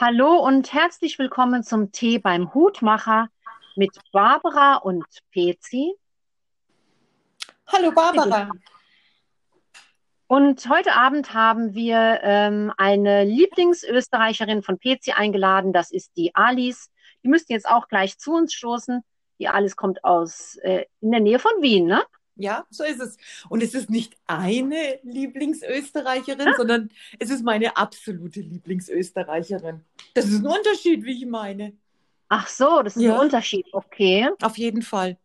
Hallo und herzlich willkommen zum Tee beim Hutmacher mit Barbara und Pezi. Hallo Barbara. Und heute Abend haben wir ähm, eine Lieblingsösterreicherin von Pezi eingeladen. Das ist die Alice. Die müssten jetzt auch gleich zu uns stoßen. Die Alice kommt aus äh, in der Nähe von Wien, ne? Ja, so ist es. Und es ist nicht eine Lieblingsösterreicherin, ja? sondern es ist meine absolute Lieblingsösterreicherin. Das ist ein Unterschied, wie ich meine. Ach so, das ist ja. ein Unterschied. Okay. Auf jeden Fall.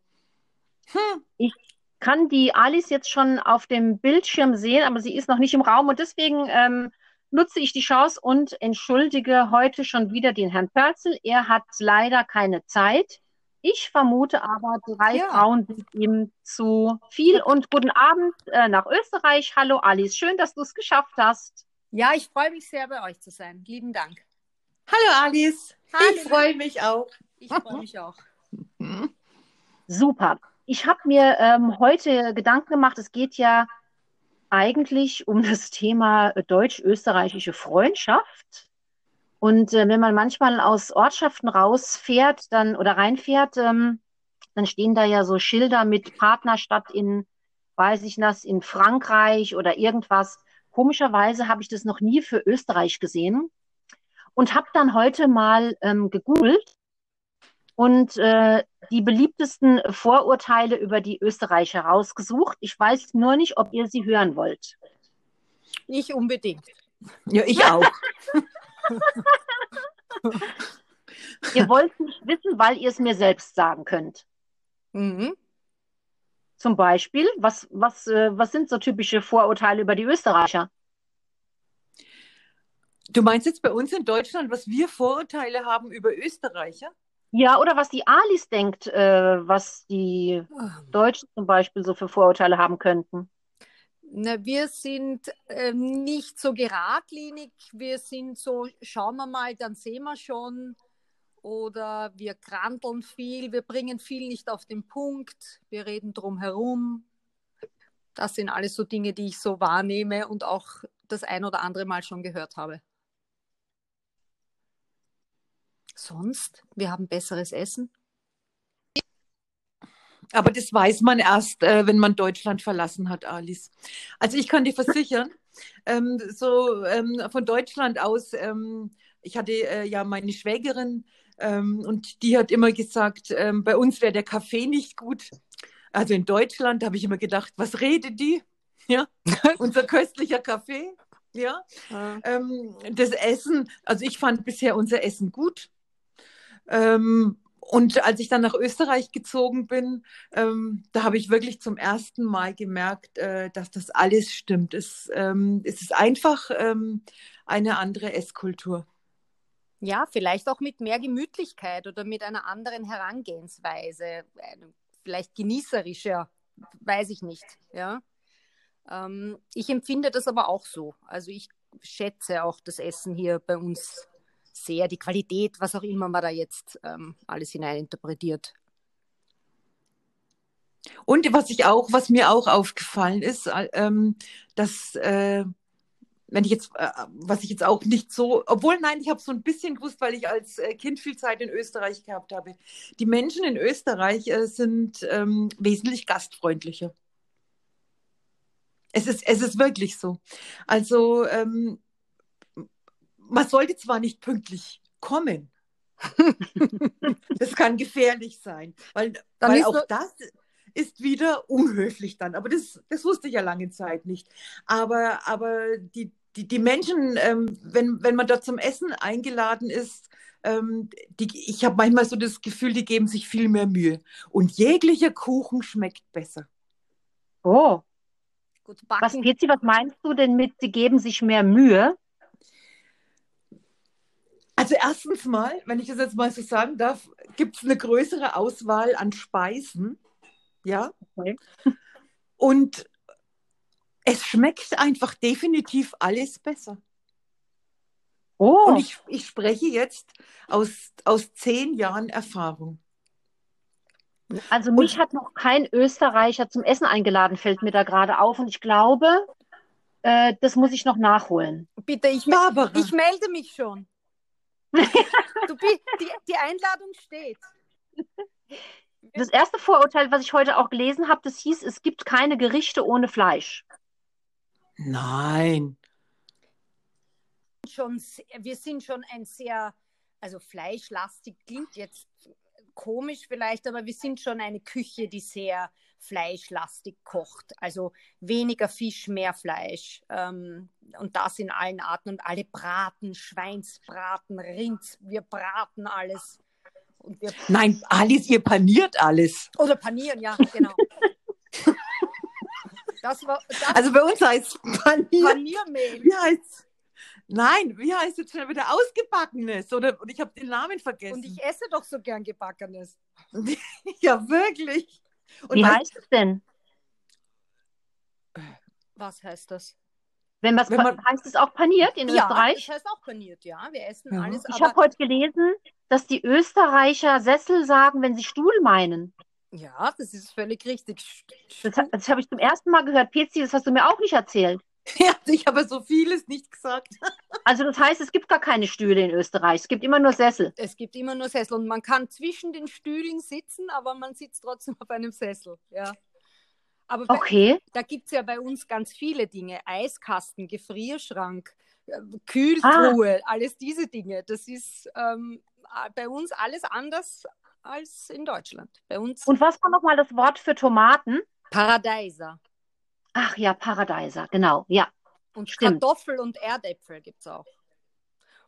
Hm. Ich kann die Alice jetzt schon auf dem Bildschirm sehen, aber sie ist noch nicht im Raum und deswegen ähm, nutze ich die Chance und entschuldige heute schon wieder den Herrn Pörzel. Er hat leider keine Zeit. Ich vermute aber, drei ja. Frauen sind ihm zu viel. Und guten Abend äh, nach Österreich. Hallo Alice, schön, dass du es geschafft hast. Ja, ich freue mich sehr, bei euch zu sein. Lieben Dank. Hallo Alice. Hallo. Ich freue mich auch. Ich freue mich auch. Super. Ich habe mir ähm, heute Gedanken gemacht, es geht ja eigentlich um das Thema deutsch-österreichische Freundschaft. Und äh, wenn man manchmal aus Ortschaften rausfährt, dann oder reinfährt, ähm, dann stehen da ja so Schilder mit Partnerstadt in, weiß ich das, in Frankreich oder irgendwas. Komischerweise habe ich das noch nie für Österreich gesehen und habe dann heute mal ähm, gegoogelt und äh, die beliebtesten Vorurteile über die Österreicher rausgesucht. Ich weiß nur nicht, ob ihr sie hören wollt. Ich unbedingt. Ja, ich auch. ihr wollt nicht wissen, weil ihr es mir selbst sagen könnt. Mhm. Zum Beispiel, was, was, äh, was sind so typische Vorurteile über die Österreicher? Du meinst jetzt bei uns in Deutschland, was wir Vorurteile haben über Österreicher? Ja, oder was die Alice denkt, äh, was die Deutschen zum Beispiel so für Vorurteile haben könnten. Na, wir sind äh, nicht so geradlinig. Wir sind so, schauen wir mal, dann sehen wir schon. Oder wir kranteln viel, wir bringen viel nicht auf den Punkt, wir reden drum herum. Das sind alles so Dinge, die ich so wahrnehme und auch das ein oder andere Mal schon gehört habe. Sonst, wir haben besseres Essen. Aber das weiß man erst, äh, wenn man Deutschland verlassen hat, Alice. Also ich kann dir versichern, ähm, so ähm, von Deutschland aus, ähm, ich hatte äh, ja meine Schwägerin ähm, und die hat immer gesagt, ähm, bei uns wäre der Kaffee nicht gut. Also in Deutschland habe ich immer gedacht, was redet die? Ja, unser köstlicher Kaffee. Ja, ja. Ähm, das Essen, also ich fand bisher unser Essen gut. Ähm, und als ich dann nach Österreich gezogen bin, ähm, da habe ich wirklich zum ersten Mal gemerkt, äh, dass das alles stimmt. Es, ähm, es ist einfach ähm, eine andere Esskultur. Ja, vielleicht auch mit mehr Gemütlichkeit oder mit einer anderen Herangehensweise, vielleicht genießerischer, weiß ich nicht. Ja, ähm, ich empfinde das aber auch so. Also ich schätze auch das Essen hier bei uns sehr die Qualität, was auch immer man da jetzt ähm, alles hineininterpretiert. Und was ich auch, was mir auch aufgefallen ist, äh, ähm, dass äh, wenn ich jetzt, äh, was ich jetzt auch nicht so, obwohl nein, ich habe so ein bisschen gewusst, weil ich als äh, Kind viel Zeit in Österreich gehabt habe. Die Menschen in Österreich äh, sind ähm, wesentlich gastfreundlicher. Es ist, es ist wirklich so. Also ähm, man sollte zwar nicht pünktlich kommen. das kann gefährlich sein, weil, weil auch das ist wieder unhöflich dann. Aber das, das wusste ich ja lange Zeit nicht. Aber, aber die, die, die Menschen, ähm, wenn, wenn man dort zum Essen eingeladen ist, ähm, die, ich habe manchmal so das Gefühl, die geben sich viel mehr Mühe. Und jeglicher Kuchen schmeckt besser. Oh. Gut, was, Pizzi, was meinst du denn mit, sie geben sich mehr Mühe? Also erstens mal, wenn ich das jetzt mal so sagen darf, gibt es eine größere Auswahl an Speisen. Ja. Okay. Und es schmeckt einfach definitiv alles besser. Oh. Und ich, ich spreche jetzt aus, aus zehn Jahren Erfahrung. Also mich und, hat noch kein Österreicher zum Essen eingeladen, fällt mir da gerade auf. Und ich glaube, äh, das muss ich noch nachholen. Bitte, ich, ich melde mich schon. Du, die, die Einladung steht. Das erste Vorurteil, was ich heute auch gelesen habe, das hieß, es gibt keine Gerichte ohne Fleisch. Nein. Schon, wir sind schon ein sehr, also fleischlastig klingt jetzt komisch vielleicht, aber wir sind schon eine Küche, die sehr fleischlastig kocht. Also weniger Fisch, mehr Fleisch. Ähm, und das in allen Arten und alle braten, Schweinsbraten, Rind, wir braten alles. Wir, Nein, Alice, ihr paniert alles. oder panieren, ja, genau. Das war das Also bei uns heißt paniert. Paniermehl. Wie heißt Nein, wie heißt jetzt schon wieder ausgebackenes? Oder und ich habe den Namen vergessen. Und ich esse doch so gern Gebackenes. ja, wirklich. Und Wie heißt es denn? Was heißt das? Wenn was Wenn man- heißt es auch paniert in Ja, Österreich? das heißt auch paniert, ja. Wir essen Ja. alles, Ich habe heute gelesen, dass die Österreicher Sessel sagen, wenn sie Stuhl meinen. ja, das ist völlig richtig. Das, das habe ich zum ersten Mal gehört. Pezi, das hast du mir auch nicht erzählt. Ja, ich habe so vieles nicht gesagt. Also das heißt, es gibt gar keine Stühle in Österreich. Es gibt immer nur Sessel. Es gibt immer nur Sessel und man kann zwischen den Stühlen sitzen, aber man sitzt trotzdem auf einem Sessel. Ja. Aber bei, Okay. da gibt es ja bei uns ganz viele Dinge. Eiskasten, Gefrierschrank, äh, Kühltruhe, alles diese Dinge. Das ist ähm, bei uns alles anders als in Deutschland. Bei uns Und was war nochmal das Wort für Tomaten? Paradeiser. Ach ja, Paradeiser, genau. Ja. Und Stimmt. Kartoffel und Erdäpfel gibt es auch.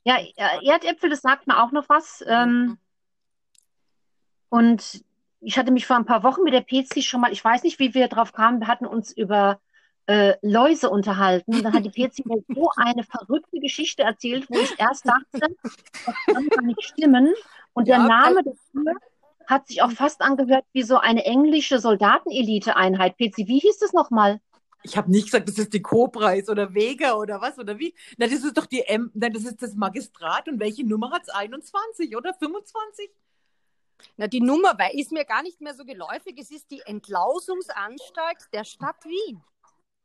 Ja, äh, Erdäpfel, das sagt mir auch noch was. Ähm, und ich hatte mich vor ein paar Wochen mit der Pezi schon mal, ich weiß nicht, wie wir drauf kamen, wir hatten uns über äh, Läuse unterhalten. Und dann hat die Pezi mir so eine verrückte Geschichte erzählt, wo ich erst dachte, das kann gar nicht stimmen. Und der Ja, Name dafür hat sich auch fast angehört wie so eine englische Soldatenelite-Einheit. Pezi, wie hieß das nochmal? Ich habe nicht gesagt, das ist die Cobra ist oder Vega oder was oder wie. Na, das ist doch die M, nein, das ist das Magistrat und welche Nummer hat es? 21 oder 25? Na, die Nummer weil, ist mir gar nicht mehr so geläufig. Es ist die Entlausungsanstalt der Stadt Wien.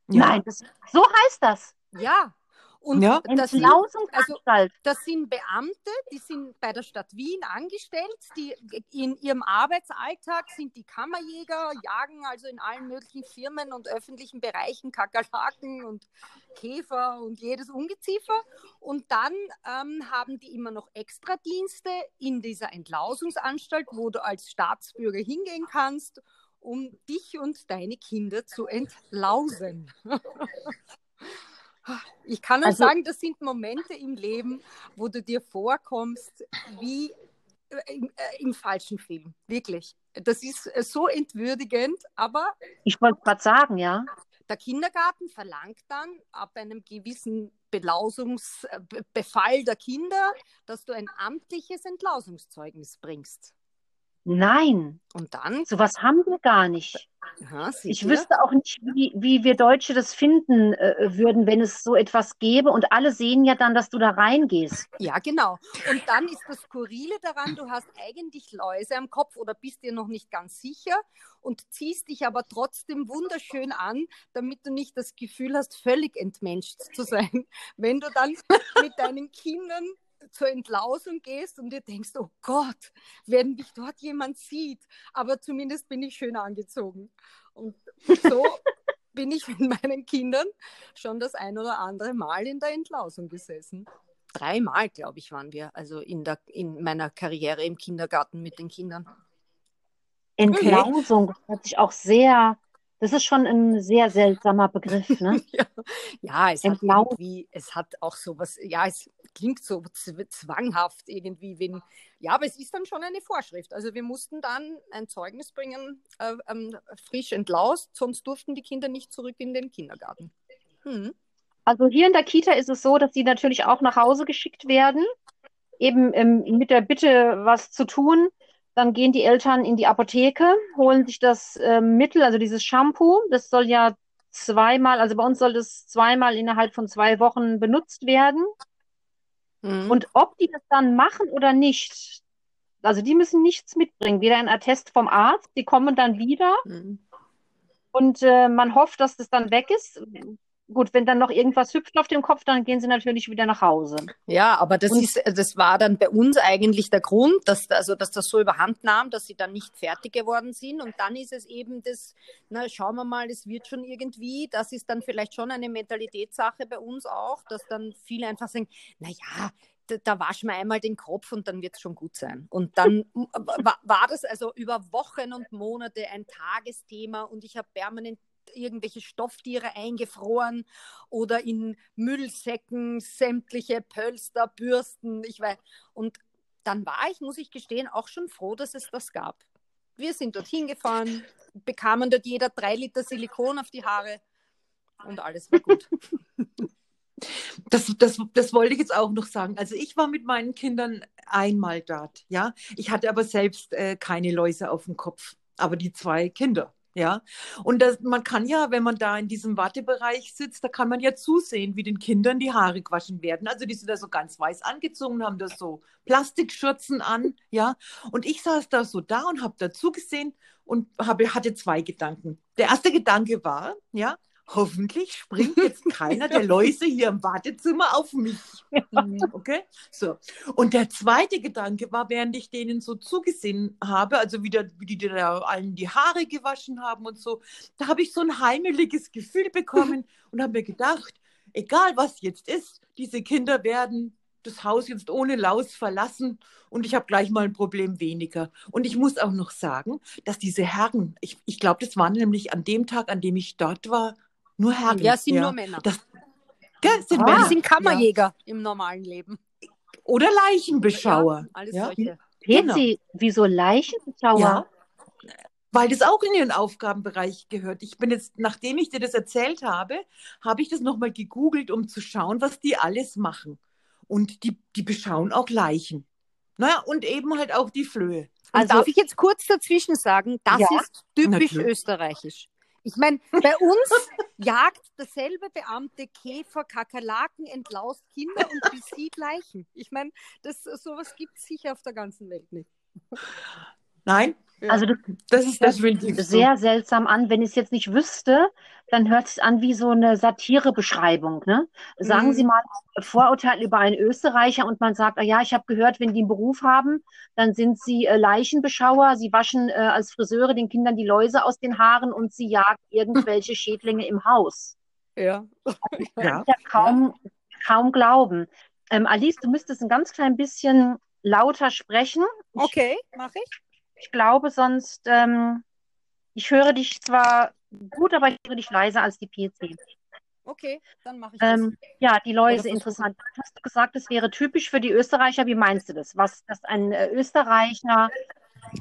Nein, das, so heißt das. Ja. Und Ja. das, sind, Entlausunganstalt. das sind Beamte, die sind bei der Stadt Wien angestellt. Die in ihrem Arbeitsalltag sind die Kammerjäger, jagen also in allen möglichen Firmen und öffentlichen Bereichen Kakerlaken und Käfer und jedes Ungeziefer. Und dann ähm, haben die immer noch Extradienste in dieser Entlausungsanstalt, wo du als Staatsbürger hingehen kannst, um dich und deine Kinder zu entlausen. Ich kann nur Also- sagen, das sind Momente im Leben, wo du dir vorkommst wie äh, im, äh, im falschen Film. Wirklich. Das ist äh, so entwürdigend, aber Ich wollte gerade sagen, ja. der Kindergarten verlangt dann ab einem gewissen Belausungsbefall der Kinder, dass du ein amtliches Entlausungszeugnis bringst. Nein, Und dann, sowas haben wir gar nicht. Aha, Ich wüsste auch nicht, wie, wie wir Deutsche das finden äh, würden, wenn es so etwas gäbe. Und alle sehen ja dann, dass du da reingehst. Ja, genau. Und dann ist das Skurrile daran, du hast eigentlich Läuse am Kopf oder bist dir noch nicht ganz sicher und ziehst dich aber trotzdem wunderschön an, damit du nicht das Gefühl hast, völlig entmenscht zu sein. Wenn du dann mit deinen Kindern zur Entlausung gehst und dir denkst, oh Gott, wenn mich dort jemand sieht, aber zumindest bin ich schön angezogen. Und so bin ich mit meinen Kindern schon das ein oder andere Mal in der Entlausung gesessen. Dreimal, glaube ich, waren wir, also in, der, in meiner Karriere im Kindergarten mit den Kindern. Entlausung, das hört sich auch sehr, das ist schon ein sehr seltsamer Begriff, ne? ja. ja, es hat Entlausung. irgendwie, es hat auch sowas, ja, es klingt so zw- zwanghaft irgendwie, wenn, ja, aber es ist dann schon eine Vorschrift. Also wir mussten dann ein Zeugnis bringen, äh, ähm, frisch entlaust, sonst durften die Kinder nicht zurück in den Kindergarten. Hm. Also hier in der Kita ist es so, dass sie natürlich auch nach Hause geschickt werden, eben ähm, mit der Bitte, was zu tun. Dann gehen die Eltern in die Apotheke, holen sich das ähm, Mittel, also dieses Shampoo. Das soll ja zweimal, also bei uns soll das zweimal innerhalb von zwei Wochen benutzt werden. Hm. Und ob die das dann machen oder nicht, also die müssen nichts mitbringen, weder ein Attest vom Arzt, die kommen dann wieder Hm. und äh, man hofft, dass das dann weg ist. Gut, wenn dann noch irgendwas hüpft auf dem Kopf, dann gehen sie natürlich wieder nach Hause. Ja, aber das Und- ist, das war dann bei uns eigentlich der Grund, dass, also, dass das so überhand nahm, dass sie dann nicht fertig geworden sind. Und dann ist es eben das, na, schauen wir mal, es wird schon irgendwie. Das ist dann vielleicht schon eine Mentalitätssache bei uns auch, dass dann viele einfach sagen, na ja, da, da waschen wir einmal den Kopf und dann wird es schon gut sein. Und dann war, war das also über Wochen und Monate ein Tagesthema und ich habe permanent irgendwelche Stofftiere eingefroren oder in Müllsäcken sämtliche Pölster, Bürsten, ich weiß. Und dann war ich, muss ich gestehen, auch schon froh, dass es das gab. Wir sind dorthin gefahren, bekamen dort jeder drei Liter Silikon auf die Haare und alles war gut. Das, das, das wollte ich jetzt auch noch sagen. Also ich war mit meinen Kindern einmal dort, ja. Ich hatte aber selbst äh, keine Läuse auf dem Kopf, aber die zwei Kinder, ja. Und das, man kann ja, wenn man da in diesem Wartebereich sitzt, da kann man ja zusehen, wie den Kindern die Haare gewaschen werden. Also die sind da so ganz weiß angezogen, haben da so Plastikschürzen an, ja. Und ich saß da so da und habe da zugesehen und habe, hatte zwei Gedanken. Der erste Gedanke war, ja, hoffentlich springt jetzt keiner der Läuse hier im Wartezimmer auf mich. Okay? So. Und der zweite Gedanke war, während ich denen so zugesehen habe, also wie, der, wie die da allen die Haare gewaschen haben und so, da habe ich so ein heimeliges Gefühl bekommen und habe mir gedacht, egal was jetzt ist, diese Kinder werden das Haus jetzt ohne Laus verlassen und ich habe gleich mal ein Problem weniger. Und ich muss auch noch sagen, dass diese Herren, ich, ich glaube, das waren nämlich an dem Tag, an dem ich dort war, nur Herren. Ja, es sind nur Männer. Das, gell, sind Ah. Männer. sind Kammerjäger im normalen Leben. Oder Leichenbeschauer. Ja, alles Ja. solche. Petzi, wieso Leichenschauer? Ja. Weil das auch in ihren Aufgabenbereich gehört. Ich bin jetzt, nachdem ich dir das erzählt habe, habe ich das nochmal gegoogelt, um zu schauen, was die alles machen. Und die, die beschauen auch Leichen. Naja, und eben halt auch die Flöhe. Und Also- darf ich jetzt kurz dazwischen sagen, das Ja. ist typisch Natürlich. österreichisch. Ich meine, bei uns jagt derselbe Beamte Käfer, Kakerlaken, entlaust Kinder und besieht Leichen. Ich meine, das, sowas gibt es sicher auf der ganzen Welt nicht. Nein, Also das das ist Das definitiv so. sehr seltsam an. Wenn ich es jetzt nicht wüsste, dann hört es an wie so eine Satirebeschreibung. Ne? Sagen Mhm. Sie mal ein Vorurteil über einen Österreicher und man sagt, ah ja, ich habe gehört, wenn die einen Beruf haben, dann sind sie äh, Leichenbeschauer, sie waschen äh, als Friseure den Kindern die Läuse aus den Haaren und sie jagen irgendwelche Schädlinge im Haus. Ja. Ja. ja kaum, kaum glauben. Ähm, Alice, du müsstest ein ganz klein bisschen lauter sprechen. Ich, Okay, mache ich. Ich glaube sonst, ähm, ich höre dich zwar gut, aber ich höre dich leiser als die PC. Okay, dann mache ich das. Ähm, ja, die Läuse, versuchen. interessant. Hast du gesagt, das wäre typisch für die Österreicher? Wie meinst du das? Was, dass ein äh,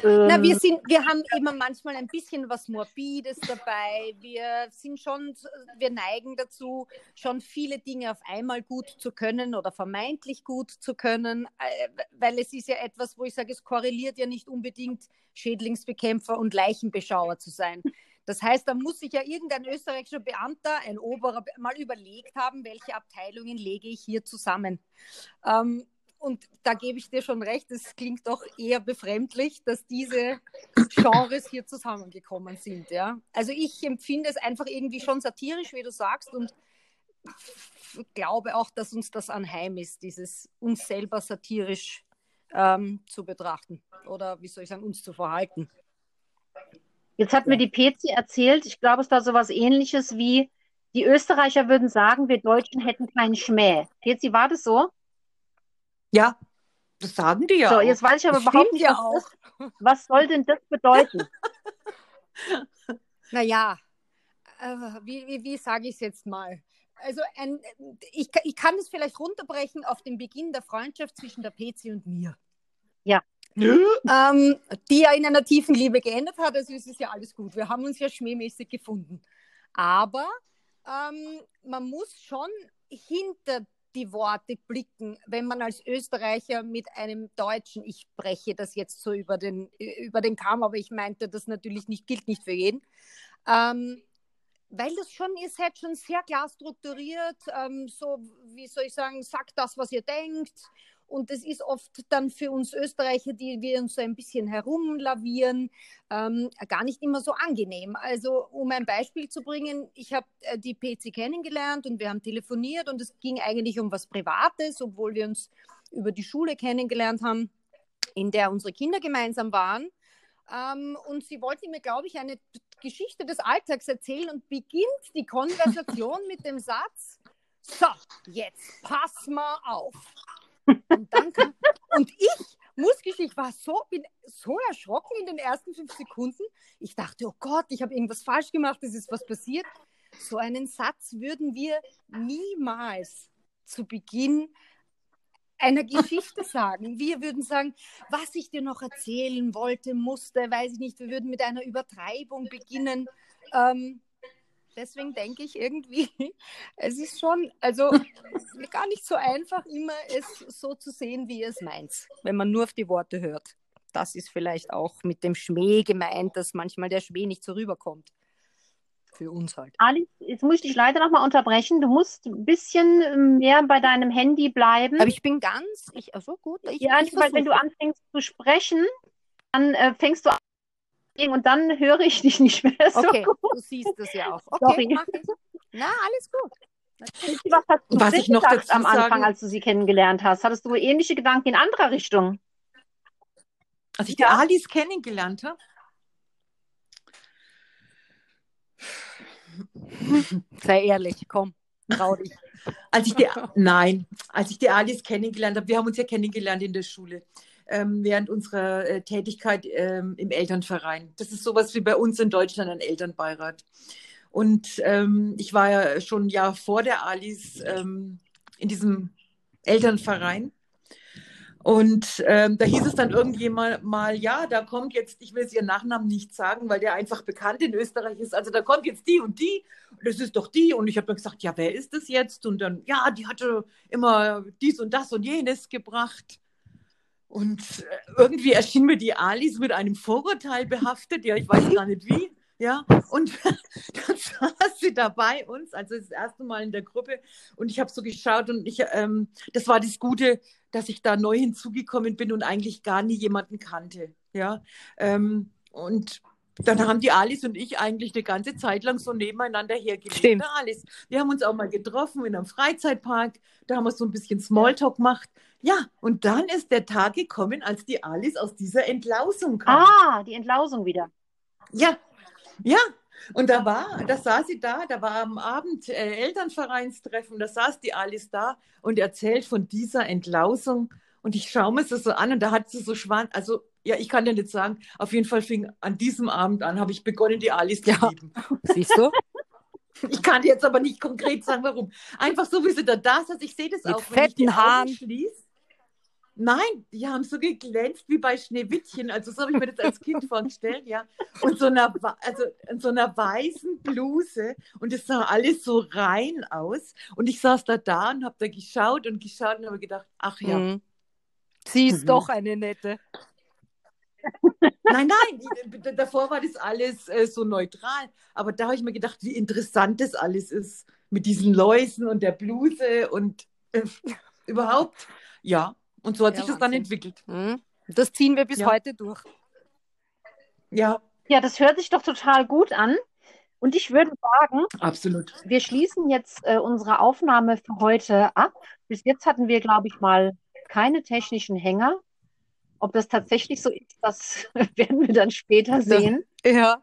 Na, ähm, wir sind, wir haben immer manchmal ein bisschen was Morbides dabei. Wir sind schon, wir neigen dazu, schon viele Dinge auf einmal gut zu können oder vermeintlich gut zu können, äh, weil es ist ja etwas, wo ich sage, es korreliert ja nicht unbedingt Schädlingsbekämpfer und Leichenbeschauer zu sein. Das heißt, da muss sich ja irgendein österreichischer Beamter, ein Oberer, mal überlegt haben, welche Abteilungen lege ich hier zusammen. Ähm, und da gebe ich dir schon recht, es klingt doch eher befremdlich, dass diese Genres hier zusammengekommen sind. Ja? Also ich empfinde es einfach irgendwie schon satirisch, wie du sagst, und glaube auch, dass uns das anheim ist, dieses uns selber satirisch ähm, zu betrachten oder wie soll ich sagen, uns zu verhalten. Jetzt hat mir die PC erzählt, ich glaube, es war sowas ähnliches wie, die Österreicher würden sagen, wir Deutschen hätten keinen Schmäh. PC, war das so? Ja, das sagen die ja. So, auch. jetzt weiß ich aber Das überhaupt nicht, ja was, auch. das, was soll denn das bedeuten? Naja, äh, wie, wie, wie sage ich es jetzt mal? Also ein, ich, ich kann es vielleicht runterbrechen auf den Beginn der Freundschaft zwischen der PC und mir. Nö. ähm, die ja in einer tiefen Liebe geendet hat. Also es ist ja alles gut. Wir haben uns ja schmähmäßig gefunden. Aber ähm, man muss schon hinter die Worte blicken, wenn man als Österreicher mit einem Deutschen, ich breche das jetzt so über den, über den Kamm, aber ich meinte das natürlich nicht, gilt nicht für jeden, ähm, weil das schon, ihr seid schon sehr klar strukturiert, ähm, so, wie soll ich sagen, sagt das, was ihr denkt. Und das ist oft dann für uns Österreicher, die wir uns so ein bisschen herumlavieren, ähm, gar nicht immer so angenehm. Also um ein Beispiel zu bringen, ich habe äh, die PC kennengelernt und wir haben telefoniert und es ging eigentlich um was Privates, obwohl wir uns über die Schule kennengelernt haben, in der unsere Kinder gemeinsam waren. Ähm, und sie wollte mir, glaube ich, eine Geschichte des Alltags erzählen und beginnt die Konversation mit dem Satz, so, jetzt pass mal auf. Und, dann kam, und ich muss gestehen, ich war so, bin so erschrocken in den ersten fünf Sekunden. Ich dachte, oh Gott, ich habe irgendwas falsch gemacht, es ist was passiert. So einen Satz würden wir niemals zu Beginn einer Geschichte sagen. Wir würden sagen, was ich dir noch erzählen wollte, musste, weiß ich nicht. Wir würden mit einer Übertreibung beginnen. Ähm, deswegen denke ich irgendwie, es ist schon, also gar nicht so einfach, immer es so zu sehen, wie ihr es meint, wenn man nur auf die Worte hört. Das ist vielleicht auch mit dem Schmäh gemeint, dass manchmal der Schmäh nicht so rüberkommt für uns halt. Alice, jetzt muss ich dich leider nochmal unterbrechen. Du musst ein bisschen ähm, mehr bei deinem Handy bleiben. Aber ich bin ganz, ich, also gut. Ich, ja, ich weil wenn du anfängst zu sprechen, dann äh, fängst du an und dann höre ich dich nicht mehr so Okay, gut. du siehst das ja auch. Okay, ich. Na, alles gut. Was hast du Was ich noch dazu am Anfang, sagen- als du sie kennengelernt hast? Hattest du ähnliche Gedanken in anderer Richtung? Als ich die Ja. Alice kennengelernt habe, Sei ehrlich, komm, trau dich. als ich die, nein, als ich die Alice kennengelernt habe, wir haben uns ja kennengelernt in der Schule, ähm, während unserer äh, Tätigkeit ähm, im Elternverein. Das ist sowas wie bei uns in Deutschland ein Elternbeirat. Und ähm, ich war ja schon ein Jahr vor der Alice ähm, in diesem Elternverein. Und ähm, da hieß es dann irgendjemand mal, ja, da kommt jetzt, ich will jetzt ihren Nachnamen nicht sagen, weil der einfach bekannt in Österreich ist. Also da kommt jetzt die und die, und das ist doch die. Und ich habe mir gesagt, ja, wer ist das jetzt? Und dann, ja, die hatte immer dies und das und jenes gebracht. Und äh, irgendwie erschien mir die Alice mit einem Vorurteil behaftet, ja, ich weiß gar nicht wie. Ja, und dann saß sie da bei uns, also das erste Mal in der Gruppe. Und ich habe so geschaut und ich, ähm, das war das Gute, dass ich da neu hinzugekommen bin und eigentlich gar nie jemanden kannte. Ja, ähm, und dann haben die Alice und ich eigentlich eine ganze Zeit lang so nebeneinander hergelebt. Stimmt. Ne, Alice? Wir haben uns auch mal getroffen in einem Freizeitpark, da haben wir so ein bisschen Smalltalk gemacht. Ja, und dann ist der Tag gekommen, als die Alice aus dieser Entlausung kam. Ah, die Entlausung wieder. Ja, ja. Und da war, da saß sie da, da war am Abend äh, Elternvereinstreffen, da saß die Alice da und erzählt von dieser Entlausung. Und ich schaue mir das so an und da hat sie so schwan, also ja, ich kann ja nicht sagen, auf jeden Fall fing an diesem Abend an, habe ich begonnen, die Alice zu Ja. lieben. Siehst du? Ich kann jetzt aber nicht konkret sagen, warum. Einfach so, wie sie da da saß. Ich sehe das Mit auch, wenn ich die fetten Haaren. Augen schließe. Nein, die haben so geglänzt wie bei Schneewittchen. Also so habe ich mir das als Kind vorgestellt, ja. Und so einer, also in so einer weißen Bluse. Und es sah alles so rein aus. Und ich saß da da und habe da geschaut und geschaut und habe gedacht, ach ja. Mhm. Sie ist Mhm. doch eine nette. Nein, nein, die- davor war das alles äh, so neutral. Aber da habe ich mir gedacht, wie interessant das alles ist. Mit diesen Läusen und der Bluse und äh, überhaupt. Ja, und so hat Ja, sich das dann Wahnsinn. entwickelt. Mhm. Das ziehen wir bis Ja. heute durch. Ja, Ja, das hört sich doch total gut an. Und ich würde sagen, absolut. wir schließen jetzt äh, unsere Aufnahme für heute ab. Bis jetzt hatten wir, glaube ich, mal keine technischen Hänger. Ob das tatsächlich so ist, das werden wir dann später sehen. Ja.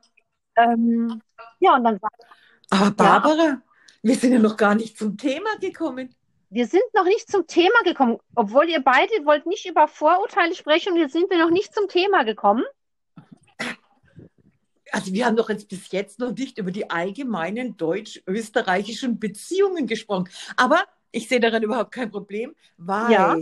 Ähm, ja, und dann sagen Aber Barbara, wir sind ja noch gar nicht zum Thema gekommen. Wir sind noch nicht zum Thema gekommen, obwohl ihr beide wollt nicht über Vorurteile sprechen und jetzt sind wir noch nicht zum Thema gekommen. Also wir haben doch jetzt bis jetzt noch nicht über die allgemeinen deutsch-österreichischen Beziehungen gesprochen. Aber ich sehe daran überhaupt kein Problem, weil, Ja.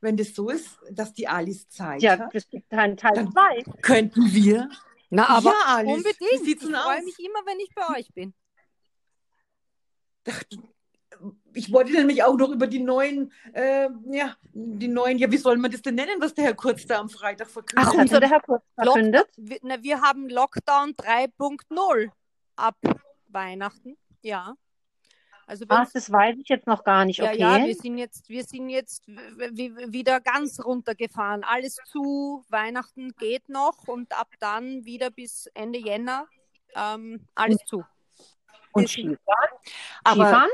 wenn das so ist, dass die Alice Zeit Ja, hat, es gibt einen Teil Dann- zwei. könnten wir. Na, aber ja, Alice, unbedingt. Ich freue mich immer, wenn ich bei euch bin. Ich wollte nämlich auch noch über die neuen, äh, ja, die neuen, ja, wie soll man das denn nennen, was der Herr Kurz da am Freitag verkündet Ach, hat und so der Herr Kurz verkündet? Wir, na, wir haben Lockdown 3.0 ab Weihnachten, ja. Also Ach, das weiß ich jetzt noch gar nicht. Okay. Ja, ja, wir sind jetzt, wir sind jetzt wieder ganz runtergefahren. Alles zu, Weihnachten geht noch und ab dann wieder bis Ende Jänner ähm, alles zu. Und Skifahren? Aber Skifahren?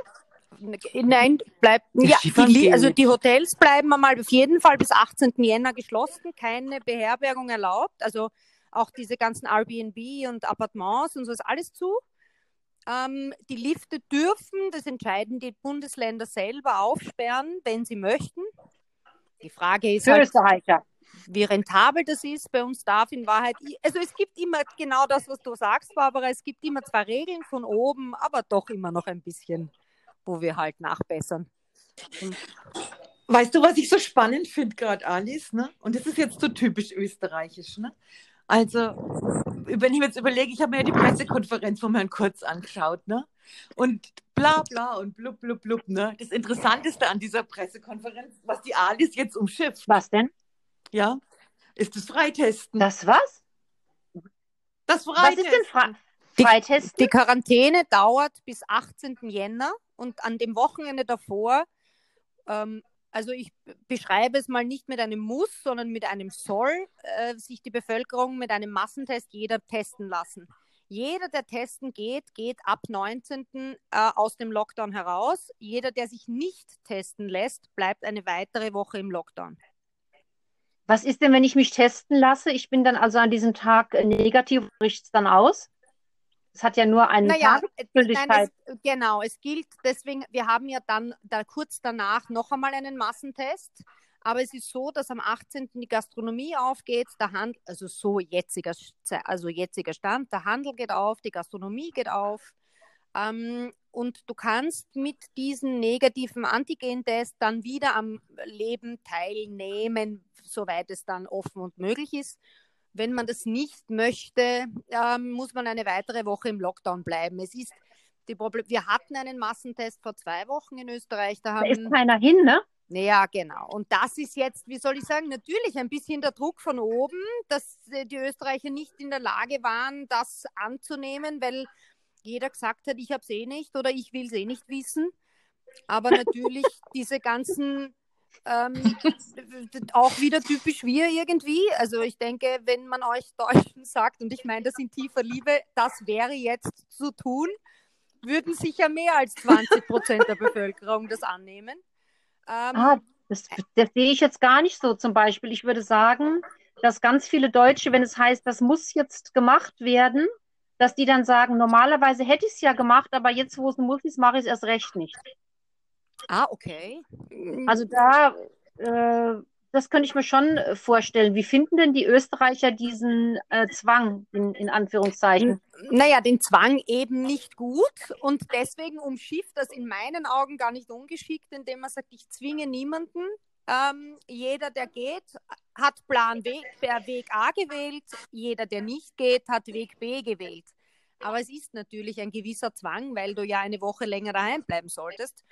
Nein, bleibt. Ja, die, also die Hotels bleiben einmal auf jeden Fall bis 18. Jänner geschlossen, keine Beherbergung erlaubt. Also auch diese ganzen Airbnb und Appartements und so ist alles zu. Ähm, die Lifte dürfen, das entscheiden die Bundesländer selber, aufsperren, wenn sie möchten. Die Frage ist halt, wie rentabel das ist. Bei uns darf in Wahrheit, also es gibt immer genau das, was du sagst, Barbara, es gibt immer zwar Regeln von oben, aber doch immer noch ein bisschen, wo wir halt nachbessern. Weißt du, was ich so spannend finde gerade, Alice? Ne? Und das ist jetzt so typisch österreichisch. Ne? Also, wenn ich mir jetzt überlege, ich habe mir ja die Pressekonferenz von Herrn Kurz angeschaut, ne? Und bla bla und blub blub blub, ne? Das Interessanteste an dieser Pressekonferenz, was die Alice jetzt umschifft. Was denn? Ja, ist das Freitesten. Das was? Das Freitesten. Was ist denn Fre Freitesten? Die, die Quarantäne dauert bis 18. Jänner und an dem Wochenende davor ähm, also ich beschreibe es mal nicht mit einem Muss, sondern mit einem Soll, äh, sich die Bevölkerung mit einem Massentest jeder testen lassen. Jeder, der testen geht, geht ab 19. Äh, aus dem Lockdown heraus. Jeder, der sich nicht testen lässt, bleibt eine weitere Woche im Lockdown. Was ist denn, wenn ich mich testen lasse? Ich bin dann also an diesem Tag negativ, bricht es dann aus? Es hat ja nur eine naja, Tagesgültigkeit. genau, es gilt deswegen, wir haben ja dann da kurz danach noch einmal einen Massentest. Aber es ist so, dass am 18. die Gastronomie aufgeht, der Handel, also so jetziger, also jetziger Stand, der Handel geht auf, die Gastronomie geht auf. Ähm, und du kannst mit diesem negativen Antigen-Test dann wieder am Leben teilnehmen, soweit es dann offen und möglich ist. Wenn man das nicht möchte, ähm, muss man eine weitere Woche im Lockdown bleiben. Es ist die Problem wir hatten einen Massentest vor zwei Wochen in Österreich. Da, haben, da ist keiner hin, ne? Ja, genau. Und das ist jetzt, wie soll ich sagen, natürlich ein bisschen der Druck von oben, dass äh, die Österreicher nicht in der Lage waren, das anzunehmen, weil jeder gesagt hat, ich habe es eh nicht oder ich will es eh nicht wissen. Aber natürlich diese ganzen ähm, auch wieder typisch wir irgendwie. Also ich denke, wenn man euch Deutschen sagt, und ich meine das in tiefer Liebe, das wäre jetzt zu tun, würden sicher mehr als 20 Prozent der Bevölkerung das annehmen. Ähm, ah, das, das sehe ich jetzt gar nicht so zum Beispiel. Ich würde sagen, dass ganz viele Deutsche, wenn es heißt, das muss jetzt gemacht werden, dass die dann sagen, normalerweise hätte ich es ja gemacht, aber jetzt, wo es muss ist, mache ich es erst recht nicht. Ah, okay. Also da, äh, das könnte ich mir schon vorstellen. Wie finden denn die Österreicher diesen äh, Zwang, in, in Anführungszeichen? Naja, den Zwang eben nicht gut und deswegen umschifft das in meinen Augen gar nicht ungeschickt, indem man sagt, ich zwinge niemanden. Ähm, jeder, der geht, hat Plan B, per Weg A gewählt. Jeder, der nicht geht, hat Weg B gewählt. Aber es ist natürlich ein gewisser Zwang, weil du ja eine Woche länger daheim bleiben solltest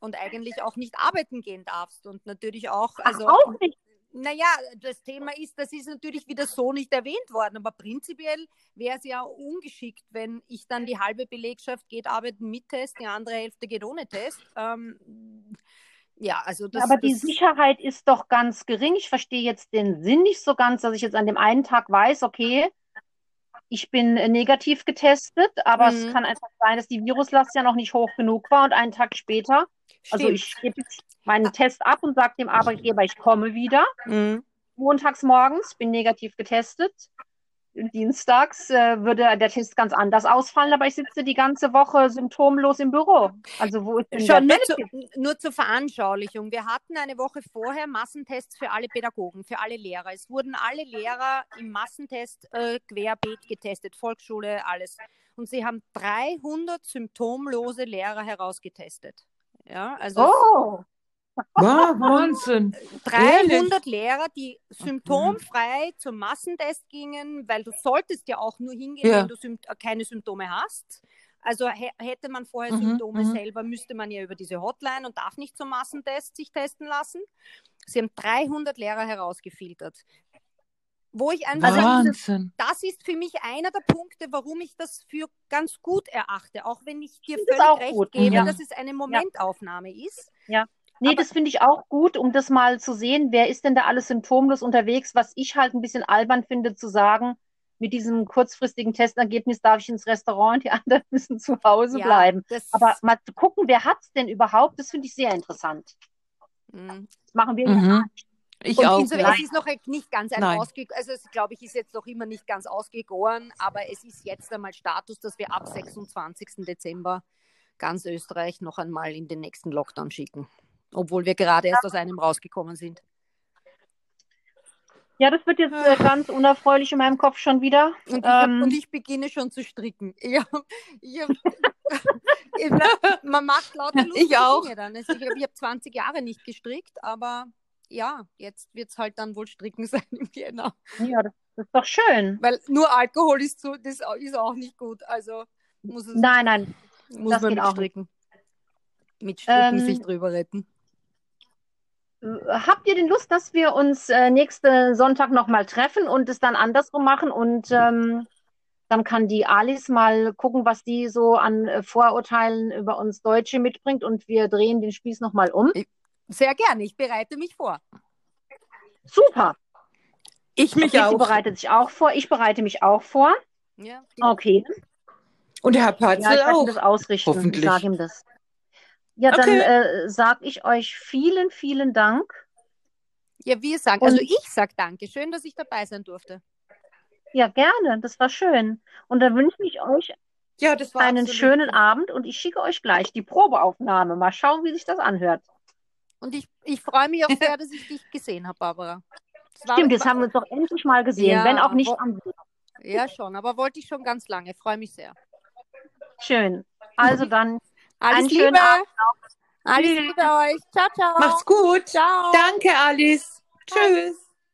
und eigentlich auch nicht arbeiten gehen darfst und natürlich auch, also Ach, auch nicht. Naja, das Thema ist, das ist natürlich wieder so nicht erwähnt worden, aber prinzipiell wäre es ja ungeschickt, wenn ich dann die halbe Belegschaft geht arbeiten mit Test, die andere Hälfte geht ohne Test. Ähm, ja, also das, aber das, die Sicherheit ist doch ganz gering. Ich verstehe jetzt den Sinn nicht so ganz, dass ich jetzt an dem einen Tag weiß, okay, ich bin negativ getestet, aber mhm. es kann einfach sein, dass die Viruslast ja noch nicht hoch genug war und einen Tag später also ich gebe meinen Test ab und sage dem Arbeitgeber, ich komme wieder. Mhm. Montags morgens, bin negativ getestet. Dienstags äh, würde der Test ganz anders ausfallen, aber ich sitze die ganze Woche symptomlos im Büro. Also wo ist denn Schon nur, zu, nur zur Veranschaulichung. Wir hatten eine Woche vorher Massentests für alle Pädagogen, für alle Lehrer. Es wurden alle Lehrer im Massentest äh, querbeet getestet, Volksschule, alles. Und sie haben 300 symptomlose Lehrer herausgetestet. Ja, also oh. Wow, Wahnsinn. 300 Ehrlich? Lehrer, die symptomfrei zum Massentest gingen, weil du solltest ja auch nur hingehen, ja. wenn du Sympt keine Symptome hast. Also hätte man vorher mhm, Symptome mhm. selber, müsste man ja über diese Hotline und darf nicht zum Massentest sich testen lassen. Sie haben 300 Lehrer herausgefiltert wo ich einfach Also sage, Wahnsinn. das ist für mich einer der Punkte, warum ich das für ganz gut erachte, auch wenn ich dir es völlig auch recht gut. gebe, Ja. dass es eine Momentaufnahme ist. Nee, Aber- das finde ich auch gut, um das mal zu sehen, wer ist denn da alles symptomlos unterwegs, was ich halt ein bisschen albern finde zu sagen, mit diesem kurzfristigen Testergebnis darf ich ins Restaurant, die anderen müssen zu Hause Ja, bleiben. das, Aber mal zu gucken, wer hat's denn überhaupt, das finde ich sehr interessant. mh. Das machen wir Mhm. ja Ich Und auch. insofern, es ist noch nicht ganz ein ausge, also es glaube ich ist jetzt noch immer nicht ganz ausgegoren, aber es ist jetzt einmal Status, dass wir ab 26. Dezember ganz Österreich noch einmal in den nächsten Lockdown schicken, obwohl wir gerade erst aus einem rausgekommen sind. Ja, das wird jetzt äh, ganz unerfreulich in meinem Kopf schon wieder. Und ich, hab, Ähm, und ich beginne schon zu stricken. Ich hab, ich hab, ich- man macht lauter lustige Ich auch. Dinge dann. Also ich habe hab 20 Jahre nicht gestrickt, aber ja, jetzt wird es halt dann wohl stricken sein im Jänner. ja, das, das ist doch schön. Weil nur Alkohol ist, so, das ist auch nicht gut. Also muss, es, Nein, nein, muss das man geht mit. Stricken. Mit Stricken Ähm, sich drüber retten. Habt ihr denn Lust, dass wir uns äh, nächsten Sonntag nochmal treffen und es dann andersrum machen? Und ähm, dann kann die Alice mal gucken, was die so an äh, Vorurteilen über uns Deutsche mitbringt und wir drehen den Spieß nochmal um. Sehr gerne, ich bereite mich vor. Super. Ich mich Christi auch. bereitet sich auch vor. Ich bereite mich auch vor. Ja, Okay. Und der Herr Ja, Patzel ich werde ihm auch. das ausrichten. Hoffentlich. Ich sage ihm das. Ja, dann Okay. äh, sage ich euch vielen, vielen Dank. ja wir sagen, also Und- ich sage danke. Schön, dass ich dabei sein durfte. Ja, gerne. Das war schön. Und dann wünsche ich euch Ja, das war einen absolut schönen gut. Abend und ich schicke euch gleich die Probeaufnahme. Mal schauen, wie sich das anhört. Und ich, ich freue mich auch sehr, dass ich dich gesehen habe, Barbara. War- Stimmt, jetzt haben wir uns doch endlich mal gesehen, Ja, wenn auch nicht am. Ja, schon, aber wollte ich schon ganz lange. Freue mich sehr. Schön. Also dann, Alles Einen Liebe. schönen Abend Alles Liebe euch. Ciao, ciao. Macht's gut. Ciao. Danke, Alice. Tschüss.